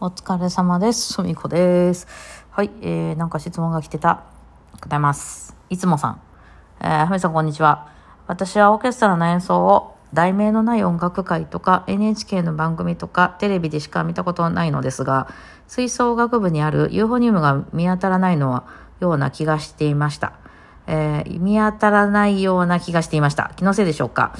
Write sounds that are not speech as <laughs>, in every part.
お疲れ様です。すみこです。はい、えー、なんか質問が来てた。答えます。いつもさん。えー、ふみさんこんにちは。私はオーケストラの演奏を題名のない音楽会とか NHK の番組とかテレビでしか見たことないのですが、吹奏楽部にあるユーフォニウムが見当たらないのはような気がしていました。えー、見当たらないような気がしていました。気のせいでしょうか。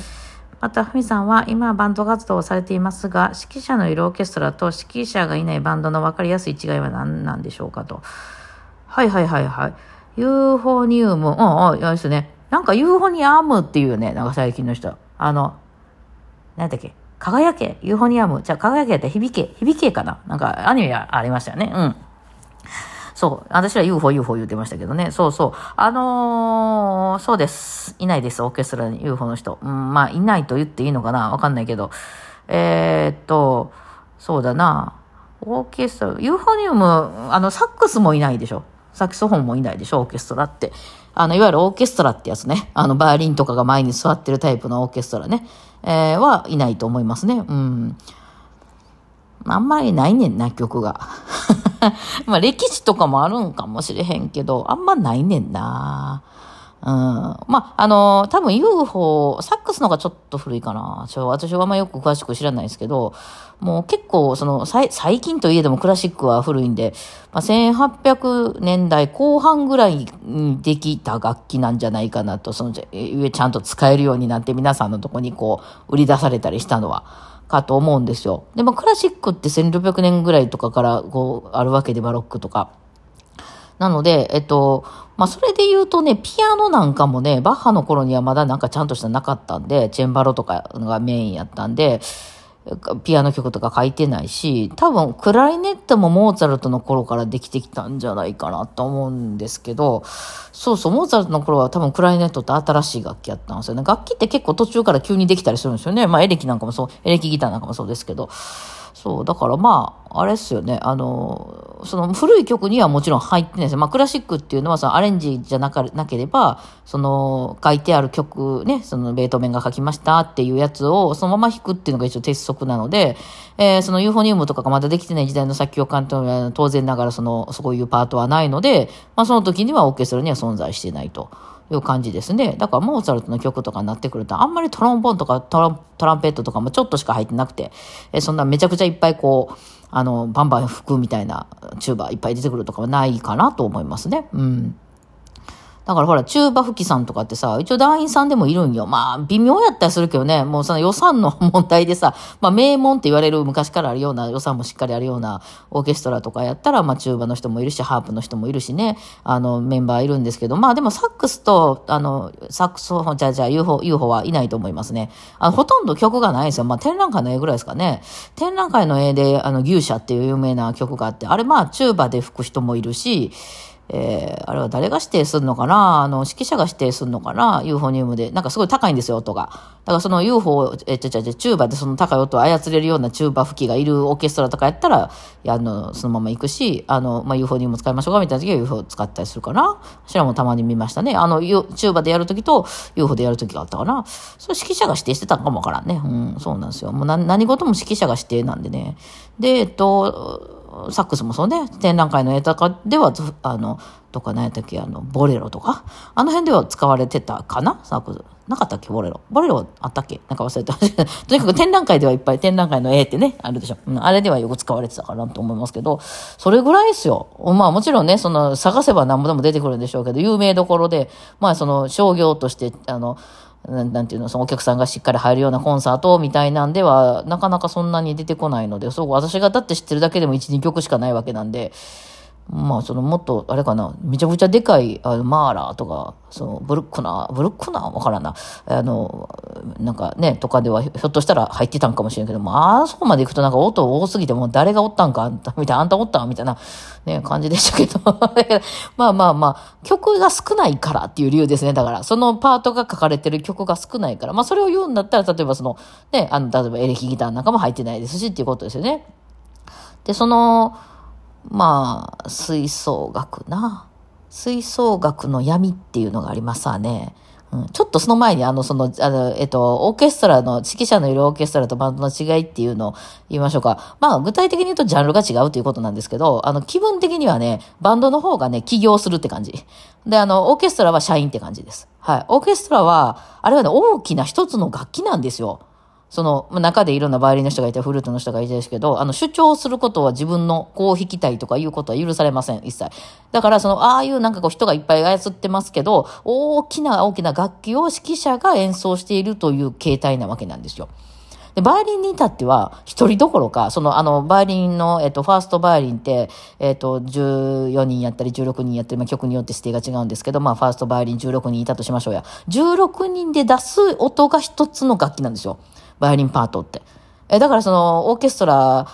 また、ふみさんは今バンド活動をされていますが、指揮者のいるオーケストラと指揮者がいないバンドの分かりやすい違いは何なんでしょうかと。はいはいはいはい。ユーフォニウム、うん、うん、いやですね。なんかユーフォニアムっていうね、なんか最近の人。あの、何だっけ輝けユーフォニアム。じゃあ輝けって響け響けかななんかアニメありましたよね。うん。そう。私は UFO、UFO 言ってましたけどね。そうそう。あのー、そうです。いないです。オーケストラに ユーフォの人。うん、まあ、いないと言っていいのかなわかんないけど。えー、っと、そうだな。オーケストラ、ユーフォニウム、あの、サックスもいないでしょ。サキソフォンもいないでしょ、オーケストラって。あの、いわゆるオーケストラってやつね。あの、バイオリンとかが前に座ってるタイプのオーケストラね。えー、はいないと思いますね。うん。あんまりないねんな、曲が。<laughs> まあ、歴史とかもあるんかもしれへんけど、あんまないねんな。うん。まあ、あの、多分 UFO、サックスの方がちょっと古いかな。私はあんまよく詳しく知らないですけど、もう結構、その、最近といえどもクラシックは古いんで、まあ、1800年代後半ぐらいにできた楽器なんじゃないかなと、その、ちゃんと使えるようになって皆さんのとこにこう、売り出されたりしたのは。かと思うんですよ。でもクラシックって1600年ぐらいとかからこうあるわけでバロックとか。なので、えっと、まあ、それで言うとね、ピアノなんかもね、バッハの頃にはまだなんかちゃんとしたなかったんで、チェンバロとかがメインやったんで、ピアノ曲とか書いてないし、多分クライネットもモーツァルトの頃からできてきたんじゃないかなと思うんですけど、そうそう、モーツァルトの頃は多分クライネットって新しい楽器やったんですよね。楽器って結構途中から急にできたりするんですよね。まあエレキなんかもそう、エレキギターなんかもそうですけど。そう、だからまあ、あれっすよね。あの、その古い曲にはもちろん入ってないですよ。まあクラシックっていうのはそのアレンジじゃなかなければ、その書いてある曲ね、そのベートーメンが書きましたっていうやつをそのまま弾くっていうのが一応鉄則なので、えー、そのユーフォニウムとかがまだできてない時代の作曲家とは当然ながらその、そういうパートはないので、まあその時にはオーケストラには存在してないと。いう感じですね。だからモーツァルトの曲とかになってくると、あんまりトロンボーンとかトラトランペットとかもちょっとしか入ってなくて、えそんなめちゃくちゃいっぱいこう、あの、バンバン吹くみたいなチューバーいっぱい出てくるとかはないかなと思いますね。うん。だからほら、チューバ吹きさんとかってさ、一応団員さんでもいるんよ。まあ、微妙やったりするけどね、もうその予算の問題でさ、<laughs> まあ、名門って言われる昔からあるような、予算もしっかりあるようなオーケストラとかやったら、まあ、チューバの人もいるし、ハープの人もいるしね、あの、メンバーいるんですけど、まあ、でもサックスと、あの、サックスフォン、じゃあじゃあ UFO、UFO はいないと思いますね。あの、ほとんど曲がないですよ。まあ、展覧会の絵ぐらいですかね。展覧会の絵で、あの、牛舎っていう有名な曲があって、あれまあ、チューバで吹く人もいるし、えー、あれは誰が指定するのかな？あの、指揮者が指定するのかな？ユーフォニウムで。なんかすごい高いんですよ、音が。だからその UFO、え、ちゃちゃちゃ、チューバでその高い音を操れるようなチューバ吹きがいるオーケストラとかやったら、あの、そのまま行くし、あの、まあ、ユーフォニウム使いましょうかみたいな時は UFO 使ったりするかな？私らもたまに見ましたね。あの、チューバでやるときと UFO でやるときがあったかな？それ指揮者が指定してたかもわからんね。うん、そうなんですよ。もう何事も指揮者が指定なんでね。で、えっと、サックスもそうね、展覧会の絵とかでは、あの、とか何やったっけ、あの、ボレロとか、あの辺では使われてたかな？サックス。なかったっけ？ボレロ。ボレロあったっけ？なんか忘れた。<laughs> とにかく展覧会ではいっぱい展覧会の絵ってね、あるでしょ。うん、あれではよく使われてたかなと思いますけど、それぐらいですよ。まあもちろんね、その、探せば何もでも出てくるんでしょうけど、有名どころで、まあその、商業として、あの、なんていうの、そのお客さんがしっかり入るようなコンサートみたいなんでは、なかなかそんなに出てこないので、そう、私がだって知ってるだけでも1、2曲しかないわけなんで、まあ、そのもっと、あれかな、めちゃくちゃでかい、あの、マーラーとか、その、ブルックナー、ブルックナー？わからんな。あの、なんかね、とかでは、ひょっとしたら入ってたんかもしれんけど、まあ、そこまで行くとなんか音多すぎて、もう誰がおったんか、あんた、みたいな、あんたおったんみたいな、ね、感じでしたけど。<laughs> まあまあまあ、曲が少ないからっていう理由ですね。だから、そのパートが書かれてる曲が少ないから。まあ、それを言うんだったら、例えばその、ね、あの、例えばエレキギターなんかも入ってないですし、っていうことですよね。で、その、まあ、吹奏楽な。吹奏楽の闇っていうのがありますわね。うん、ちょっとその前に、あの、その、あの、えっと、オーケストラの、指揮者のいるオーケストラとバンドの違いっていうのを言いましょうか。まあ、具体的に言うとジャンルが違うということなんですけど、あの、気分的にはね、バンドの方がね、起業するって感じ。で、あの、オーケストラは社員って感じです。はい。オーケストラは、あれはね、大きな一つの楽器なんですよ。その中でいろんなバイオリンの人がいて、フルートの人がいてですけど、あの、主張することは自分のこう弾きたいとかいうことは許されません、一切。だから、その、ああいうなんかこう人がいっぱい操ってますけど、大きな大きな楽器を指揮者が演奏しているという形態なわけなんですよ。で、バイオリンに至っては、一人どころか、その、あの、バイオリンの、えっと、ファーストバイオリンって、えっと、14人やったり、16人やったり、まあ、曲によって指定が違うんですけど、まあ、ファーストバイオリン16人いたとしましょうや。16人で出す音が一つの楽器なんですよ。バイオリンパートって。え、だからその、オーケストラ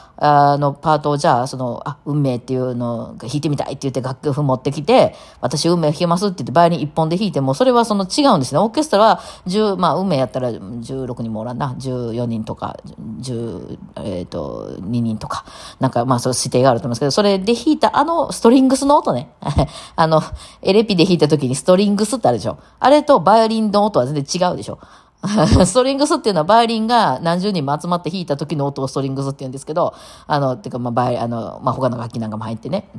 のパートをじゃあ、その、あ、運命っていうのを弾いてみたいって言って楽譜持ってきて、私運命弾けますって言ってバイオリン一本で弾いても、それはその違うんですね。オーケストラは10、まあ運命やったら16人もおらんな、14人とか、10、えっ、ー、と、2人とか、なんかまあそう指定があると思いますけど、それで弾いたあのストリングスの音ね。<laughs> あの、エレピで弾いた時にストリングスってあるでしょ。あれとバイオリンの音は全然違うでしょ。<laughs> ストリングスっていうのはバイオリンが何十人も集まって弾いた時の音をストリングスって言うんですけど、あの、てかまあバイ、あの、まあ他の楽器なんかも入ってね。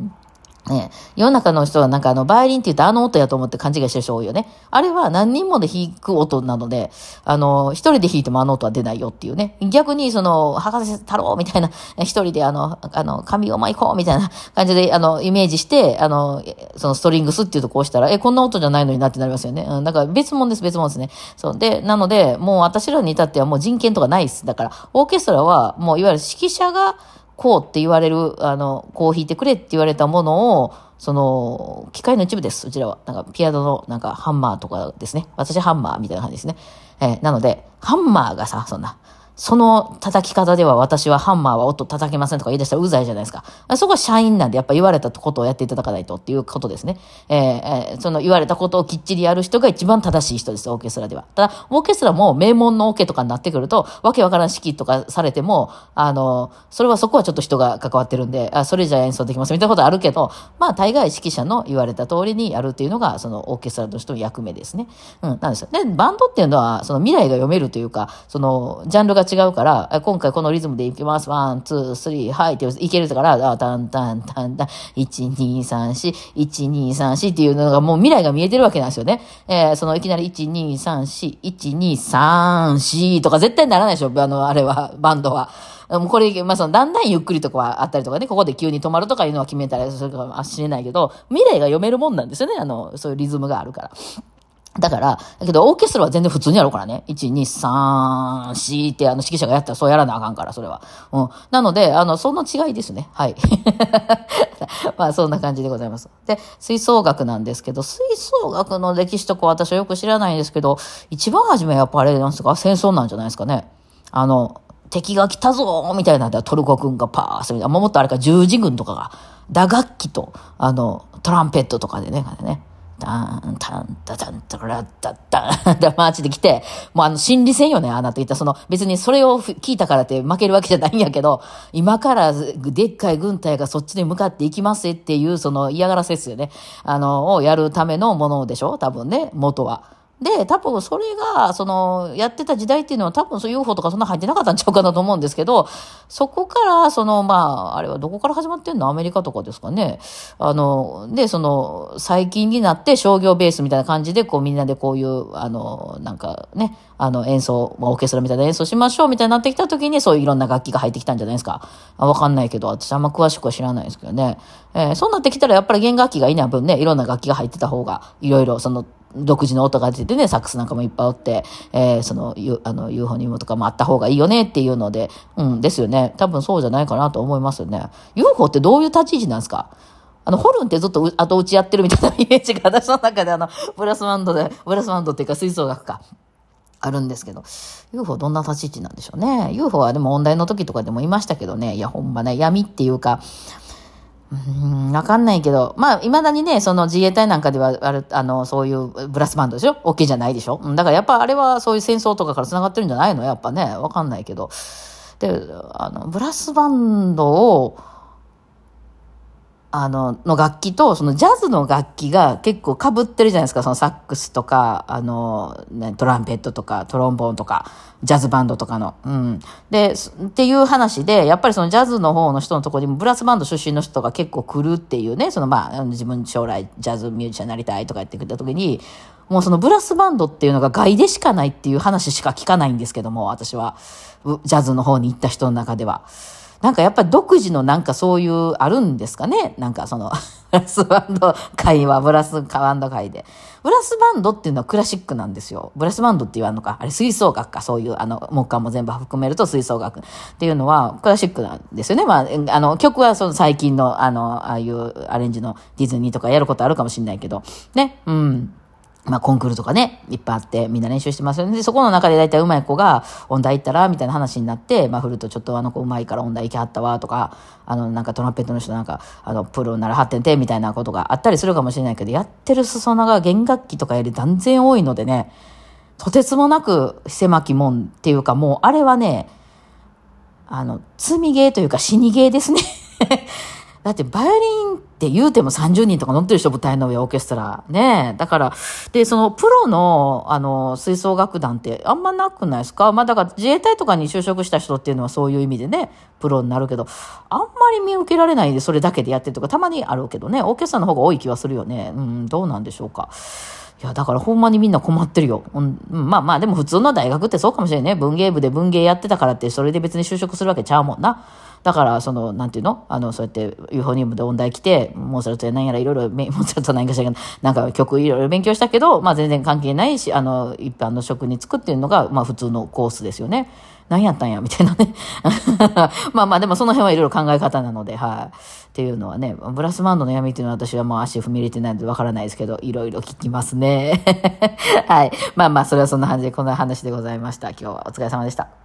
ね、世の中の人はなんかあの、バイオリンって言うとあの音やと思って勘違いしてる人多いよね。あれは何人もで弾く音なので、あの、一人で弾いてもあの音は出ないよっていうね。逆にその、博士太郎みたいな、<laughs> 一人であの、あの、神を舞こうみたいな感じで、あの、イメージして、あの、そのストリングスっていうとこうしたら、え、こんな音じゃないのになってなりますよね。うん、だから別物です、別物ですね。そう。で、なので、もう私らに至ってはもう人権とかないです。だから、オーケストラはもういわゆる指揮者が、こうって言われる、あの、こう弾いてくれって言われたものを、その、機械の一部です、うちらは。なんか、ピアノの、なんか、ハンマーとかですね。私ハンマーみたいな感じですね。えー、なので、ハンマーがさ、そんな、その叩き方では私はハンマーは音叩けませんとか言い出したらうざいじゃないですか。そこは社員なんでやっぱ言われたことをやっていただかないとっていうことですね。えー、その言われたことをきっちりやる人が一番正しい人です、オーケストラでは。ただ、オーケストラも名門のオケとかになってくると、わけわからん式とかされても、あの、それはそこはちょっと人が関わってるんで、あ、それじゃ演奏できますみたいなことあるけど、まあ大概指揮者の言われた通りにやるっていうのが、そのオーケストラとしての役目ですね。うん、なんですよ。で、バンドっていうのは、その未来が読めるというか、その、ジャンルが違うから、今回このリズムでいきます。 one、two、three、はいっていけるから、あ、タンタンタンタン、1、2、3、4、1、2、3、4っていうのがもう未来が見えてるわけなんですよね。えー、そのいきなり1、2、3、4、1、2、3、4とか絶対ならないでしょ。あの、あれは、バンドは。もうこれ、まあ、その、だんだんゆっくりとかはあったりとかね、ここで急に止まるとかいうのは決めたりするかもしれないけど、未来が読めるもんなんですよね。あの、そういうリズムがあるから。だから、だけど、オーケストラは全然普通にやろうからね。1、2、3、4って、あの、指揮者がやったらそうやらなあかんから、それは。うん。なので、あの、その違いですね。はい。<laughs> まあ、そんな感じでございます。で、吹奏楽なんですけど、吹奏楽の歴史とか私はよく知らないんですけど、一番初めはやっぱあれなんですか？戦争なんじゃないですかね。あの、敵が来たぞみたいなんで、トルコ軍がパースみたいな。もっとあれか、十字軍とかが、打楽器と、あの、トランペットとかでね、ね。タン、タン、タタン、タラッタッタン、<laughs> で、マーチで来て、もうあの、心理戦よね、あなた言った、その、別にそれを聞いたからって負けるわけじゃないんやけど、今からでっかい軍隊がそっちに向かっていきますっていう、その嫌がらせですよね。あの、をやるためのものでしょ？多分ね、元は。で、多分それが、その、やってた時代っていうのは多分そういう UFO とかそんな入ってなかったんちゃうかなと思うんですけど、そこから、その、まあ、あれはどこから始まってんのアメリカとかですかね。あの、で、その、最近になって商業ベースみたいな感じで、こうみんなでこういう、あの、なんかね、あの演奏、まあ、オーケストラみたいな演奏しましょうみたいになってきた時に、そういういろんな楽器が入ってきたんじゃないですか。わかんないけど、私あんま詳しくは知らないですけどね。えー、そうなってきたらやっぱり弦楽器がいいな分ね、いろんな楽器が入ってた方が、いろいろその、独自の音が出てね、サックスなんかもいっぱいあって、えー、その、ユあの、ユーフォニウムとかもあった方がいいよねっていうので、うん、ですよね。多分そうじゃないかなと思いますよね。UFO ってどういう立ち位置なんですか？あの、ホルンってずっと後打ちやってるみたいな <laughs> イメージが私の中であの、ブラスバンドで、ブラスバンドっていうか吹奏楽か。あるんですけど、UFO どんな立ち位置なんでしょうね。UFO はでも問題の時とかでもいましたけどね、いや、ほんまね、闇っていうか、わかんないけど、まあ、いまだにね、その自衛隊なんかでは、ある、あの、そういうブラスバンドでしょ ?OK じゃないでしょ？だからやっぱあれはそういう戦争とかから繋がってるんじゃないの？やっぱね、わかんないけど。で、あの、ブラスバンドを、あの、の楽器と、そのジャズの楽器が結構被ってるじゃないですか。そのサックスとか、あの、トランペットとか、トロンボーンとか、ジャズバンドとかの。うん。で、っていう話で、やっぱりそのジャズの方の人のとこにもブラスバンド出身の人が結構来るっていうね、そのまあ、自分将来ジャズミュージシャンになりたいとか言ってくった時に、もうそのブラスバンドっていうのが外でしかないっていう話しか聞かないんですけども、私は、ジャズの方に行った人の中では。なんかやっぱり独自のなんかそういうあるんですかね？なんかその <laughs> ブラスバンド界はブラスバンド界で。ブラスバンドっていうのはクラシックなんですよ。ブラスバンドって言わんのか。あれ吹奏楽か。そういう、あの、木管も全部含めると吹奏楽っていうのはクラシックなんですよね。まあ、あの、曲はその最近の、あの、ああいうアレンジのディズニーとかやることあるかもしれないけど。ね？うん。まあ、コンクールとかね、いっぱいあって、みんな練習してますよね。で、そこの中で大体上手い子が、音大行ったら、みたいな話になって、まあ、フルートちょっとあの子上手いから音大行きはったわ、とか、あの、なんかトランペットの人なんか、あの、プロならはってんて、みたいなことがあったりするかもしれないけど、やってる裾野が弦楽器とかより断然多いのでね、とてつもなく狭きもんっていうか、もう、あれはね、あの、積みゲーというか死にゲーですねだってバイオリンって言うても30人とか乗ってる人舞台の上オーケストラ。ねだから、で、そのプロの、あの、吹奏楽団ってあんまなくないですか？まあだから自衛隊とかに就職した人っていうのはそういう意味でね、プロになるけど、あんまり見受けられないでそれだけでやってるとかたまにあるけどね、オーケストラの方が多い気はするよね。うん、どうなんでしょうか。いや、だからほんまにみんな困ってるよ。うん、まあまあ、でも普通の大学ってそうかもしれんね。文芸部で文芸やってたからって、それで別に就職するわけちゃうもんな。だから、その、なんていうの？あの、そうやってユーフォニウムで音大来て、モーツァルトや何やらいろいろ、モーツァルト何かしらなんか曲いろいろ勉強したけど、まあ全然関係ないし、あの、一般の職に就くっていうのが、まあ普通のコースですよね。何やったんや、みたいなね。<laughs> まあまあ、でもその辺はいろいろ考え方なので、はい。っていうのはね、ブラスバンドの闇っていうのは私はもう足踏み入れてないのでわからないですけど、いろいろ聞きますね。<laughs> はい。まあまあ、それはそんな感じで、こんな話でございました。今日はお疲れ様でした。